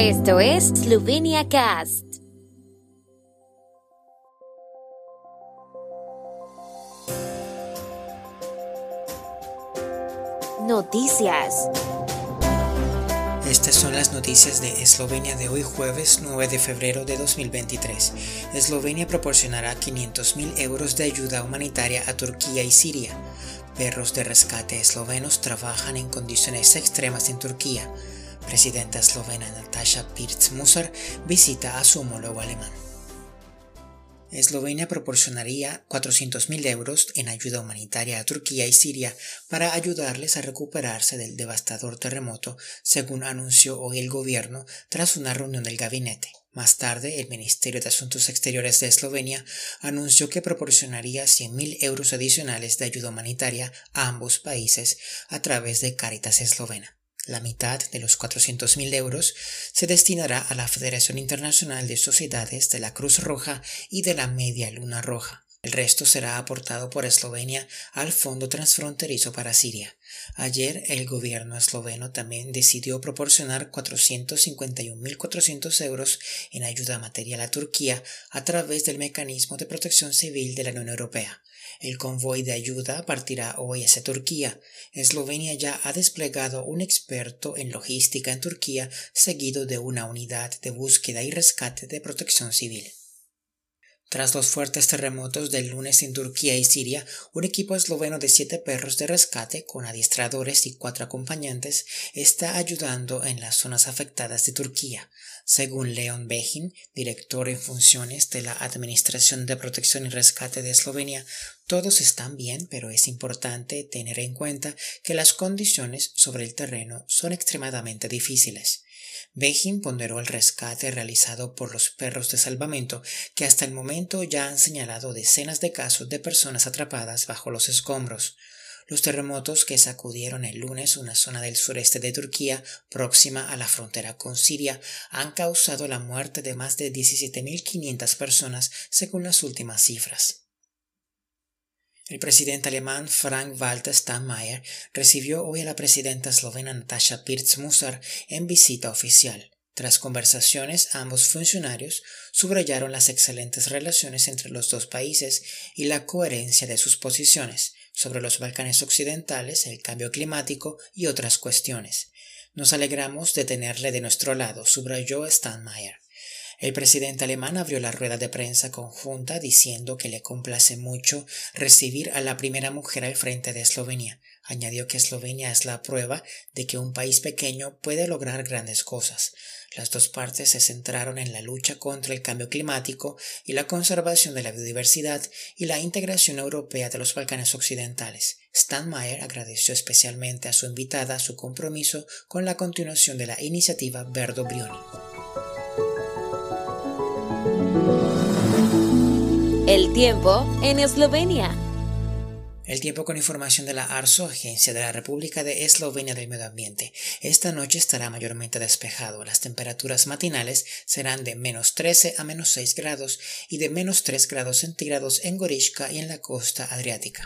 Esto es Slovenia Cast. Noticias. Estas son las noticias de Eslovenia de hoy jueves 9 de febrero de 2023. Eslovenia proporcionará 500.000 euros de ayuda humanitaria a Turquía y Siria. Perros de rescate eslovenos trabajan en condiciones extremas en Turquía. Presidenta eslovena Natasha Pirc-Musar visita a su homólogo alemán. Eslovenia proporcionaría 400.000 euros en ayuda humanitaria a Turquía y Siria para ayudarles a recuperarse del devastador terremoto, según anunció hoy el gobierno tras una reunión del gabinete. Más tarde, el Ministerio de Asuntos Exteriores de Eslovenia anunció que proporcionaría 100.000 euros adicionales de ayuda humanitaria a ambos países a través de Caritas Eslovena. La mitad de los 400.000 euros se destinará a la Federación Internacional de Sociedades de la Cruz Roja y de la Media Luna Roja. El resto será aportado por Eslovenia al Fondo Transfronterizo para Siria. Ayer el gobierno esloveno también decidió proporcionar 451.400 euros en ayuda material a Turquía a través del Mecanismo de Protección Civil de la Unión Europea. El convoy de ayuda partirá hoy hacia Turquía. Eslovenia ya ha desplegado un experto en logística en Turquía, seguido de una unidad de búsqueda y rescate de protección civil. Tras los fuertes terremotos del lunes en Turquía y Siria, un equipo esloveno de siete perros de rescate, con adiestradores y cuatro acompañantes, está ayudando en las zonas afectadas de Turquía. Según Leon Behin, director en funciones de la Administración de Protección y Rescate de Eslovenia, todos están bien, pero es importante tener en cuenta que las condiciones sobre el terreno son extremadamente difíciles. Behin ponderó el rescate realizado por los perros de salvamento que hasta el momento ya han señalado decenas de casos de personas atrapadas bajo los escombros. Los terremotos que sacudieron el lunes una zona del sureste de Turquía próxima a la frontera con Siria han causado la muerte de más de 17.500 personas según las últimas cifras. El presidente alemán Frank-Walter Steinmeier recibió hoy a la presidenta eslovena Natasha Pirc-Musar en visita oficial. Tras conversaciones, ambos funcionarios subrayaron las excelentes relaciones entre los dos países y la coherencia de sus posiciones sobre los Balcanes occidentales, el cambio climático y otras cuestiones. Nos alegramos de tenerle de nuestro lado, subrayó Steinmeier. El presidente alemán abrió la rueda de prensa conjunta diciendo que le complace mucho recibir a la primera mujer al frente de Eslovenia. Añadió que Eslovenia es la prueba de que un país pequeño puede lograr grandes cosas. Las dos partes se centraron en la lucha contra el cambio climático y la conservación de la biodiversidad y la integración europea de los Balcanes occidentales. Stanmeier agradeció especialmente a su invitada su compromiso con la continuación de la iniciativa Verdo Brioni. El tiempo en Eslovenia. El tiempo con información de la ARSO, Agencia de la República de Eslovenia del Medio Ambiente. Esta noche estará mayormente despejado. Las temperaturas matinales serán de menos 13 a menos 6 grados y de menos 3 grados centígrados en Gorishka y en la costa adriática.